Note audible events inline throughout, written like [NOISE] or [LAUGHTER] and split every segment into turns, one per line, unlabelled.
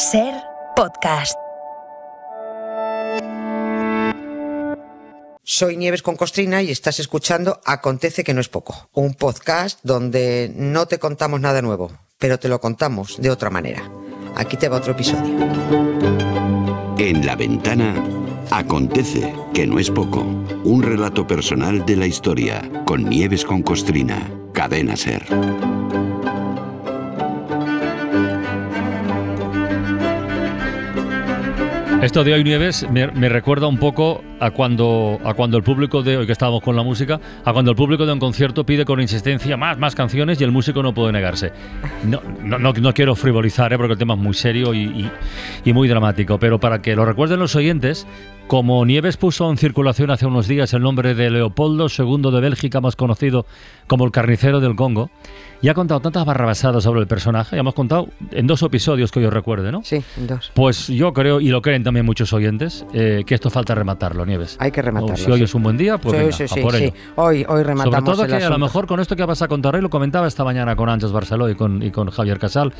Ser podcast.
Soy Nieves con Costrina y estás escuchando Acontece que no es poco, un podcast donde no te contamos nada nuevo, pero te lo contamos de otra manera. Aquí te va otro episodio.
En la ventana Acontece que no es poco, un relato personal de la historia con Nieves con Costrina, cadena ser.
Esto de hoy Nieves me, recuerda un poco a cuando, a cuando el público de hoy que estábamos con la música, a cuando el público de un concierto pide con insistencia más, más canciones y el músico no puede negarse. No, no, no, quiero frivolizar, ¿eh? porque el tema es muy serio y, y muy dramático, pero para que lo recuerden los oyentes, como Nieves puso en circulación hace unos días el nombre de Leopoldo II de Bélgica, más conocido como el carnicero del Congo, y ha contado tantas barrabasadas sobre el personaje, ya hemos contado en dos episodios que yo recuerde, ¿no?
Sí, en dos.
Pues yo creo, y lo creen también muchos oyentes, eh, que esto falta rematarlo, Nieves.
Hay que rematarlo.
O si hoy
sí.
es un buen día, pues
sí,
venga,
sí,
a
sí,
por
sí.
ello.
Hoy, hoy rematamos
Sobre todo
el
que a
asunto.
lo mejor con esto que vas a contar hoy, lo comentaba esta mañana con Ángeles Barceló y con, y con Javier Casal,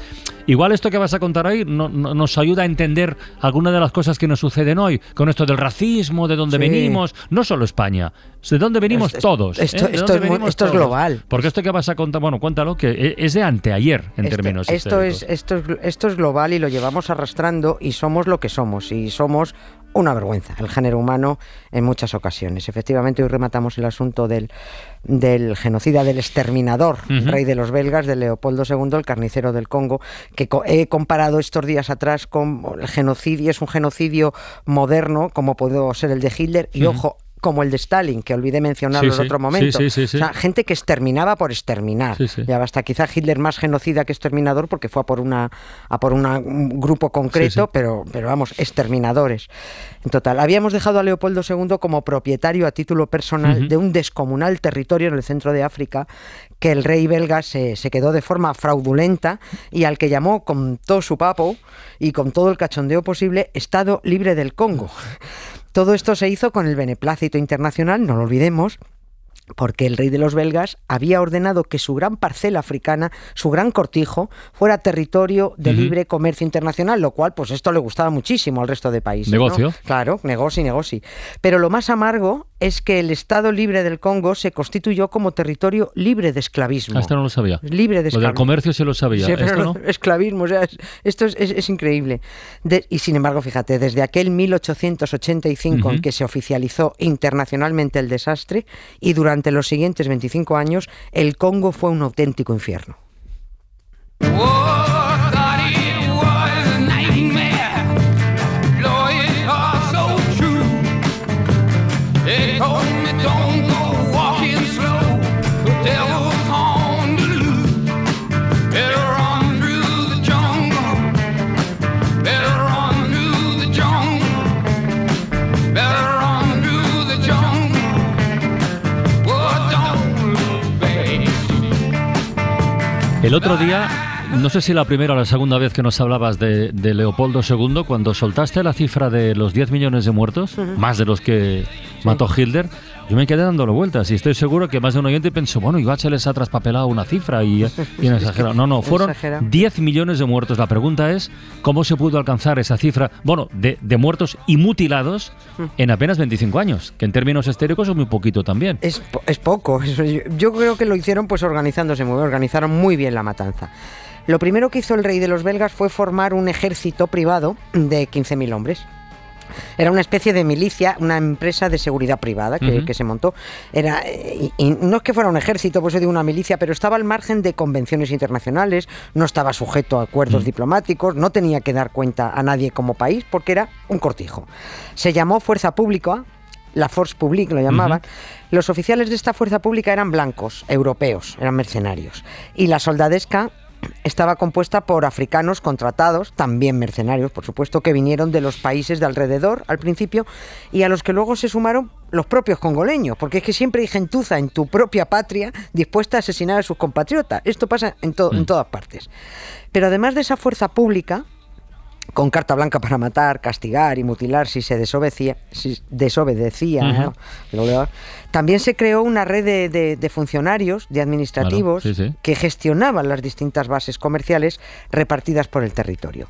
igual esto que vas a contar hoy no- no- nos ayuda a entender algunas de las cosas que nos suceden hoy, con esto del racismo, de dónde venimos, no solo España, de dónde venimos
Esto-
todos. ¿eh?
esto-
¿De
esto
dónde
es
venimos
esto es
todos?
global.
Porque esto que vas a contar, bueno, cuéntalo, que e- es de anteayer en
Esto-
términos
esto es, esto, es, esto es global y lo llevamos arrastrando y somos lo que somos y somos una vergüenza, el género humano en muchas ocasiones. Efectivamente, hoy rematamos el asunto del, del genocida, del exterminador, rey de los belgas, de Leopoldo II, el carnicero del Congo, que co- he comparado estos días atrás con el genocidio, es un genocidio moderno, como pudo ser el de Hitler, y ojo, como el de Stalin, que olvidé mencionarlo
Sí,
en otro momento.
sí, sí, sí.
O sea, gente que exterminaba por exterminar. Ya basta, quizá Hitler más genocida que exterminador porque fue a por una a por una- un grupo concreto, pero pero vamos, exterminadores. En total, habíamos dejado a Leopoldo II como propietario a título personal de un descomunal territorio en el centro de África que el rey belga se, se quedó de forma fraudulenta y al que llamó con todo su papo y con todo el cachondeo posible Estado Libre del Congo. Todo esto se hizo con el beneplácito internacional, no lo olvidemos, porque el rey de los belgas había ordenado que su gran parcela africana, su gran cortijo, fuera territorio de libre comercio internacional, lo cual, pues esto le gustaba muchísimo al resto de países. ¿no?
Negocio.
Claro, negocio y negocio. Pero lo más amargo es que el Estado libre del Congo se constituyó como territorio libre de esclavismo.
Ah, Esto no lo sabía.
Libre de
Lo del
esclavismo.
comercio sí lo sabía.
Sí, pero
Esto
no,
no.
esclavismo, o sea, es- esto es, es- es increíble. De- y sin embargo, fíjate, desde aquel 1885 en
Ujú.
que se oficializó internacionalmente el desastre y durante los siguientes 25 años, el Congo fue un auténtico infierno.
El otro día, no sé si la primera o la segunda vez que nos hablabas de, de Leopoldo II, cuando soltaste la cifra de los 10 millones de muertos, más de los que mató Hitler, yo me quedé dándole vueltas y estoy seguro que más de un oyente pensó, bueno, se les ha traspapelado una cifra y, y han [LAUGHS] exagerado. No, no, fueron
Exagerado.
10 millones de muertos. La pregunta es, ¿cómo se pudo alcanzar esa cifra, bueno, de, de muertos y mutilados en apenas 25 años? Que en términos históricos es muy poquito también.
Es, es poco. yo creo que lo hicieron pues organizándose muy bien, organizaron muy bien la matanza. Lo primero que hizo el rey de los belgas fue formar un ejército privado de 15.000 hombres. Era una especie de milicia, una empresa de seguridad privada que, se montó. Era, y, y no es que fuera un ejército, por eso digo una milicia, pero estaba al margen de convenciones internacionales, no estaba sujeto a acuerdos diplomáticos, no tenía que dar cuenta a nadie como país porque era un cortijo. Se llamó Fuerza Pública, la Force Publique lo llamaban. Los oficiales de esta fuerza pública eran blancos, europeos, eran mercenarios. Y la soldadesca estaba compuesta por africanos contratados, también mercenarios, por supuesto, que vinieron de los países de alrededor al principio y a los que luego se sumaron los propios congoleños, porque es que siempre hay gentuza en tu propia patria dispuesta a asesinar a sus compatriotas. Esto pasa en, to- en todas partes. Pero además de esa fuerza pública, con carta blanca para matar, castigar y mutilar si se desobedecía. También se creó una red de, de- de funcionarios, de administrativos,
Claro, sí, sí.
que gestionaban las distintas bases comerciales repartidas por el territorio.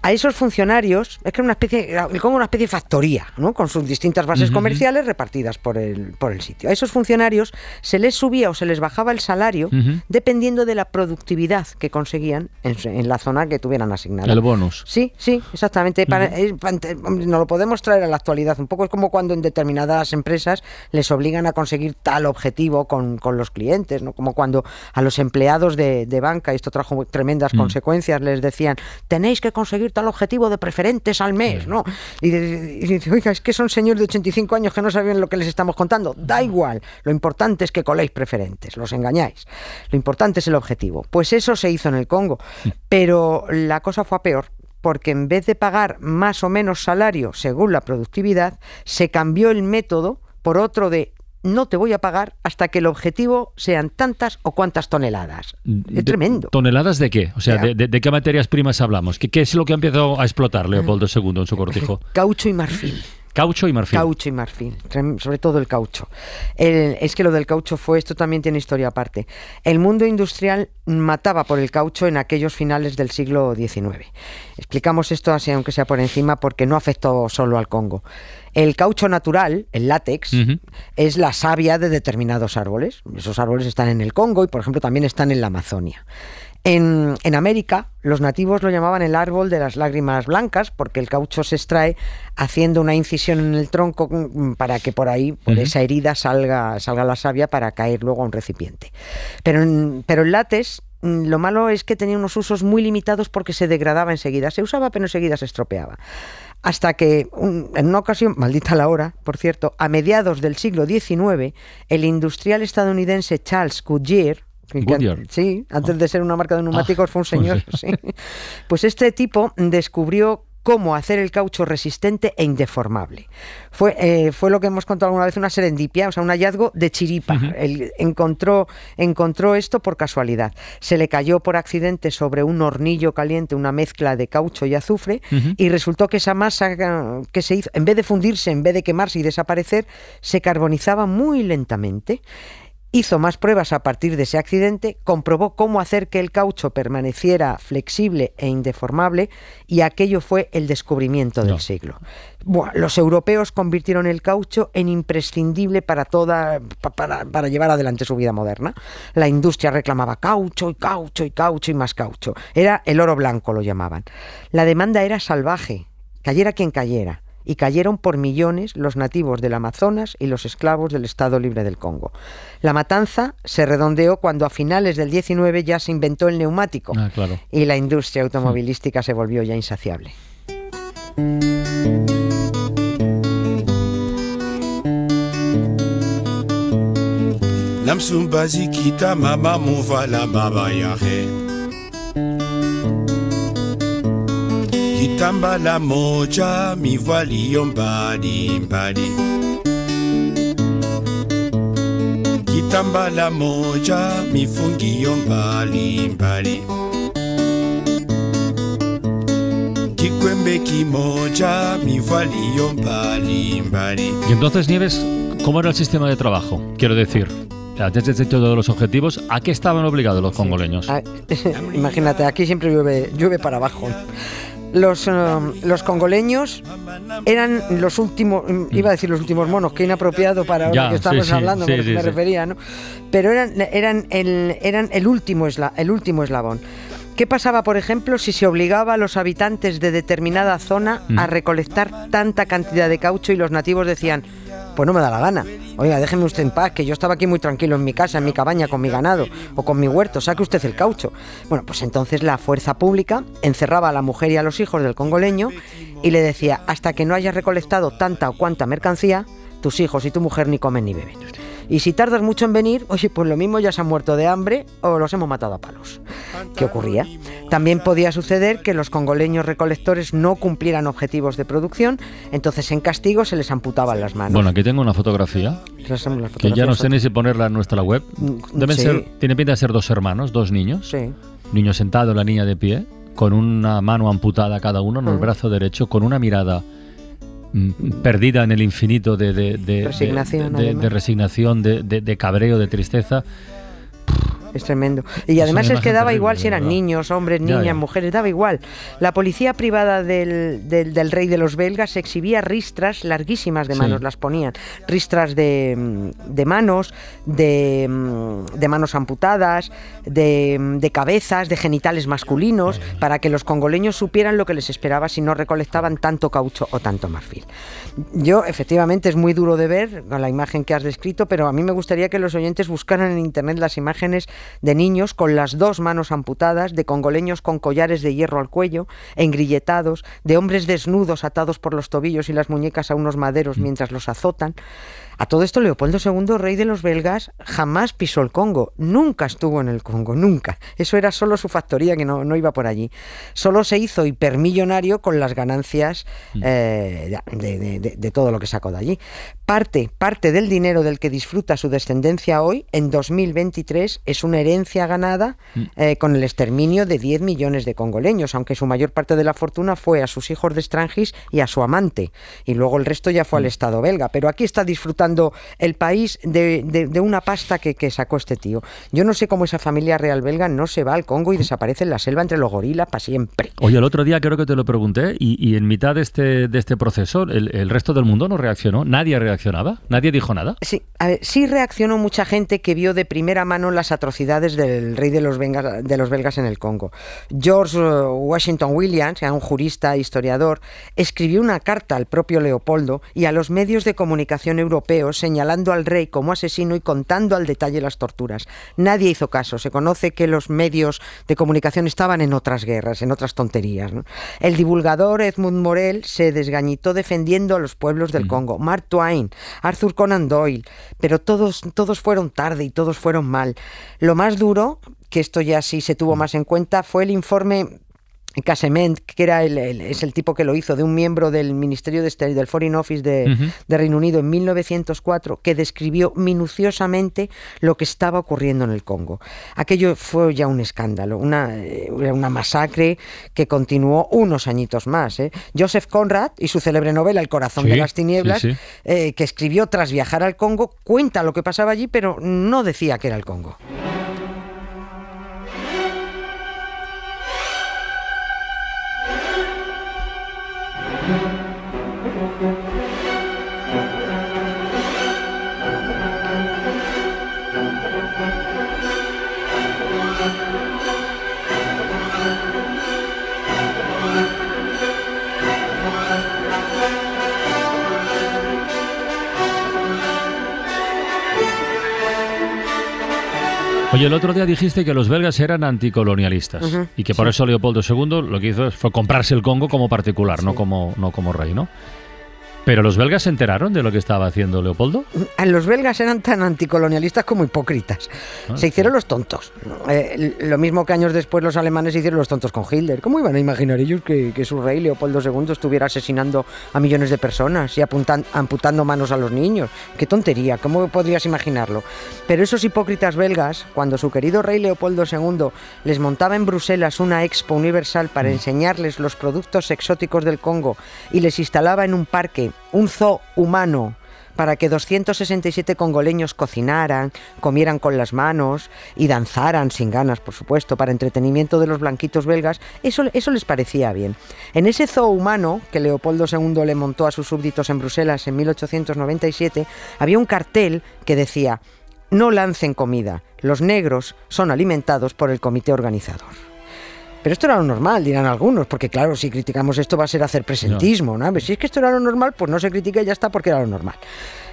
A esos funcionarios, es que era una especie, era una especie de factoría, ¿no? con sus distintas bases comerciales repartidas por el, por el sitio. A esos funcionarios se les subía o se les bajaba el salario dependiendo de la productividad que conseguían en, en la zona que tuvieran asignada.
El bonus.
Sí, sí, exactamente. Te- hombre, nos lo podemos traer a la actualidad. Un poco es como cuando en determinadas empresas les obligan a conseguir tal objetivo con, con los clientes, ¿no? Como cuando a los empleados de, de banca, y esto trajo tremendas
Mm.
consecuencias, les decían, tenéis que conseguir tal objetivo de preferentes al mes, ¿no? Y, dice, oiga, es que son señores de 85 años que no saben lo que les estamos contando. Da igual, lo importante es que coléis preferentes, los engañáis. Lo importante es el objetivo. Pues eso se hizo en el Congo, pero la cosa fue a peor porque en vez de pagar más o menos salario según la productividad, se cambió el método por otro de no te voy a pagar hasta que el objetivo sean tantas o cuantas toneladas. Es
De-
tremendo.
¿Toneladas de qué? O sea,
Ya.
de, de- de qué materias primas hablamos? ¿Qué, qué es lo que ha empezado a explotar Leopoldo [LAUGHS] II en su cortijo?
Caucho y marfil.
Caucho y marfil.
Caucho y marfil, sobre todo el caucho. El- es que lo del caucho fue, esto también tiene historia aparte. El mundo industrial mataba por el caucho en aquellos finales del siglo XIX. Explicamos esto así, aunque sea por encima, porque no afectó solo al Congo. El caucho natural, el látex, es la savia de determinados árboles. Esos árboles están en el Congo y, por ejemplo, también están en la Amazonia. En, en América, los nativos lo llamaban el árbol de las lágrimas blancas, porque el caucho se extrae haciendo una incisión en el tronco mm, para que por ahí, por esa herida, salga, salga la savia para caer luego a un recipiente. Pero, en- pero el látex, mm, lo malo es que tenía unos usos muy limitados porque se degradaba enseguida. Se usaba, pero enseguida se estropeaba. Hasta que, un- en una ocasión, [LAUGHS] maldita la hora, por cierto, a mediados del siglo XIX, el industrial estadounidense Charles Goodyear,
Goodyear.
sí, antes de ser una marca de neumáticos
Ah,
fue un señor,
pues
sí. [LAUGHS] Pues este tipo descubrió cómo hacer el caucho resistente e indeformable. Fue, eh, fue lo que hemos contado alguna vez, una serendipia, o sea, un hallazgo de chiripa. Él encontró, encontró esto por casualidad. Se le cayó por accidente sobre un hornillo caliente una mezcla de caucho y azufre y resultó que esa masa que se hizo, en vez de fundirse, en vez de quemarse y desaparecer, se carbonizaba muy lentamente. Hizo más pruebas a partir de ese accidente, comprobó cómo hacer que el caucho permaneciera flexible e indeformable y aquello fue el descubrimiento del
No.
siglo. Los europeos convirtieron el caucho en imprescindible para toda pa- para, para llevar adelante su vida moderna. La industria reclamaba caucho y caucho y caucho y más caucho. Era el oro blanco lo llamaban. La demanda era salvaje, cayera quien cayera y cayeron por millones los nativos del Amazonas y los esclavos del Estado Libre del Congo. La matanza se redondeó cuando a finales del 19 ya se inventó el neumático
Ah, claro.
y la industria automovilística se volvió ya insaciable.
Namsumbazi kita mama muvala baba yahe Moja moja mifungiyo Kikwembe kimoja
Y entonces, Nieves, ¿cómo era el sistema de trabajo? Quiero decir, antes de todos los objetivos, ¿a qué estaban obligados los congoleños?
Ah, [LAUGHS] Imagínate, aquí siempre llueve, llueve para abajo. Los, eh, los congoleños eran los últimos, iba a decir los últimos monos, que inapropiado para ahora
Ya,
que estamos
sí,
hablando,
sí,
me,
sí,
me refería, ¿no? Pero eran, eran, el, eran el, último esla- el último eslabón. ¿Qué pasaba, por ejemplo, si se obligaba a los habitantes de determinada zona a
Mm.
recolectar tanta cantidad de caucho y los nativos decían, pues no me da la gana. Oiga, déjeme usted en paz, que yo estaba aquí muy tranquilo en mi casa, en mi cabaña, con mi ganado o con mi huerto, saque usted el caucho. Bueno, pues entonces la fuerza pública encerraba a la mujer y a los hijos del congoleño y le decía, hasta que no hayas recolectado tanta o cuanta mercancía, tus hijos y tu mujer ni comen ni beben. Y si tardas mucho en venir, oye, pues lo mismo ya se han muerto de hambre o los hemos matado a palos. ¿Qué ocurría? También podía suceder que los congoleños recolectores no cumplieran objetivos de producción, entonces en castigo se les amputaban las manos.
Bueno, aquí tengo una fotografía que ya no sé ni si ponerla en nuestra web.
Mm,
Deben
sí.
ser, tiene pinta de ser dos hermanos, dos niños.
Sí.
Niño sentado, la niña de pie, con una mano amputada cada uno en el
Mm.
brazo derecho, con una mirada mm, perdida en el infinito de, de- de-
Resignación,
de, de
además.
resignación, de, de- de cabreo, de tristeza.
Es tremendo. Y además es que daba
terrible,
igual si eran
verdad.
niños, hombres, niñas,
ya.
mujeres, daba igual. La policía privada del, del- del rey de los belgas exhibía ristras larguísimas de
Sí.
manos, las ponían. Ristras de, de manos, de, de manos amputadas, de, de cabezas, de genitales masculinos, para que los congoleños supieran lo que les esperaba si no recolectaban tanto caucho o tanto marfil. Yo, efectivamente, es muy duro de ver con la imagen que has descrito, pero a mí me gustaría que los oyentes buscaran en internet las imágenes de niños con las dos manos amputadas, de congoleños con collares de hierro al cuello, engrilletados, de hombres desnudos atados por los tobillos y las muñecas a unos maderos mientras los azotan. A todo esto, Leopoldo II, rey de los belgas, jamás pisó el Congo, nunca estuvo en el Congo, nunca. Eso era solo su factoría que no, no iba por allí. Solo se hizo hipermillonario con las ganancias eh, de, de- de- de todo lo que sacó de allí. Parte, parte del dinero del que disfruta su descendencia hoy, en 2023, es una herencia ganada eh, con el exterminio de 10 millones de congoleños, aunque su mayor parte de la fortuna fue a sus hijos de Strangis y a su amante. Y luego el resto ya fue al Estado belga. Pero aquí está disfrutando el país de, de- de una pasta que, que sacó este tío. Yo no sé cómo esa familia real belga no se va al Congo y desaparece en la selva entre los gorilas para siempre.
Oye, el otro día creo que te lo pregunté y, y en mitad de este, de este proceso el, el resto del mundo no reaccionó, nadie reaccionaba, nadie dijo nada.
Sí, a ver, sí reaccionó mucha gente que vio de primera mano las atrocidades del rey de los, vengas- de los belgas en el Congo. George eh, Washington Williams, un jurista e historiador, escribió una carta al propio Leopoldo y a los medios de comunicación europeos señalando al rey como asesino y contando al detalle las torturas. Nadie hizo caso. Se conoce que los medios de comunicación estaban en otras guerras, en otras tonterías. ¿no? El divulgador Edmund Morel se desgañitó defendiendo a los pueblos del Congo. Mark Twain, Arthur Conan Doyle, pero todos, todos fueron tarde y todos fueron mal. Lo más duro, que esto ya sí se tuvo más en cuenta, fue el informe Casement, que era el, el- es el tipo que lo hizo, de un miembro del Ministerio de Exterior, del Foreign Office de, Reino Unido en 1904, que describió minuciosamente lo que estaba ocurriendo en el Congo. Aquello fue ya un escándalo, una, eh, una masacre que continuó unos añitos más. ¿eh? Joseph Conrad y su célebre novela El corazón
Sí,
de las tinieblas,
sí, sí.
eh, que escribió tras viajar al Congo, cuenta lo que pasaba allí, pero no decía que era el Congo.
Oye, el otro día dijiste que los belgas eran anticolonialistas y que por
sí.
eso Leopoldo II lo que hizo fue comprarse el Congo como particular, no, como, no como rey, ¿no? Pero los belgas se enteraron de lo que estaba haciendo Leopoldo.
A Los belgas eran tan anticolonialistas como hipócritas.
Ah,
Se hicieron los tontos. Eh, lo mismo que años después los alemanes se hicieron los tontos con Hitler. ¿Cómo iban a imaginar ellos que, que su rey Leopoldo II estuviera asesinando a millones de personas y apuntan- amputando manos a los niños? Qué tontería, ¿cómo podrías imaginarlo? Pero esos hipócritas belgas, cuando su querido rey Leopoldo II les montaba en Bruselas una expo universal para enseñarles los productos exóticos del Congo y les instalaba en un parque un zoo humano para que 267 congoleños cocinaran, comieran con las manos y danzaran sin ganas, por supuesto, para entretenimiento de los blanquitos belgas, eso, eso les parecía bien. En ese zoo humano que Leopoldo II le montó a sus súbditos en Bruselas en 1897, había un cartel que decía, no lancen comida, los negros son alimentados por el comité organizador. Pero esto era lo normal, dirán algunos, porque claro, si criticamos esto va a ser hacer presentismo, ¿no? Si es que esto era lo normal, pues no se critica y ya está porque era lo normal.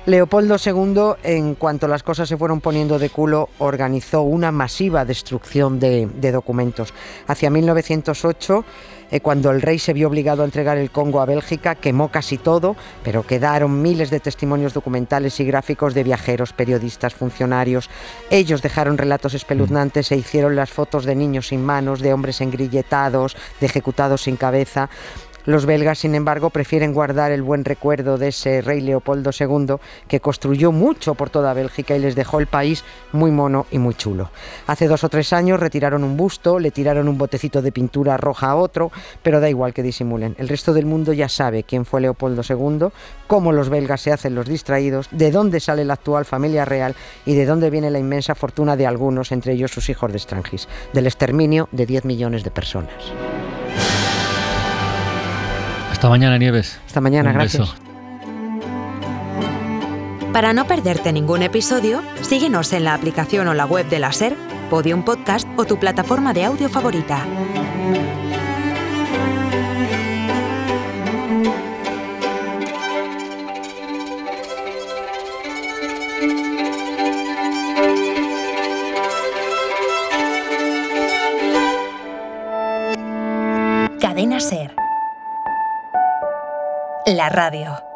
Leopoldo II, en cuanto las cosas se fueron poniendo de culo, organizó una masiva destrucción de, de documentos. Hacia 1908, eh, cuando el rey se vio obligado a entregar el Congo a Bélgica, quemó casi todo, pero quedaron miles de testimonios documentales y gráficos de viajeros, periodistas, funcionarios. Ellos dejaron relatos espeluznantes e hicieron las fotos de niños sin manos, de hombres engrilletados, de ejecutados sin cabeza. Los belgas, sin embargo, prefieren guardar el buen recuerdo de ese rey Leopoldo II que construyó mucho por toda Bélgica y les dejó el país muy mono y muy chulo. Hace dos o tres años retiraron un busto, le tiraron un botecito de pintura roja a otro, pero da igual que disimulen. El resto del mundo ya sabe quién fue Leopoldo II, cómo los belgas se hacen los distraídos, de dónde sale la actual familia real y de dónde viene la inmensa fortuna de algunos, entre ellos sus hijos de Strangis, del exterminio de 10 millones de personas.
Hasta mañana, Nieves.
Hasta mañana,
Un
gracias.
beso.
Para no perderte ningún episodio, síguenos en la aplicación o la web de la SER, Podium Podcast o tu plataforma de audio favorita. La radio.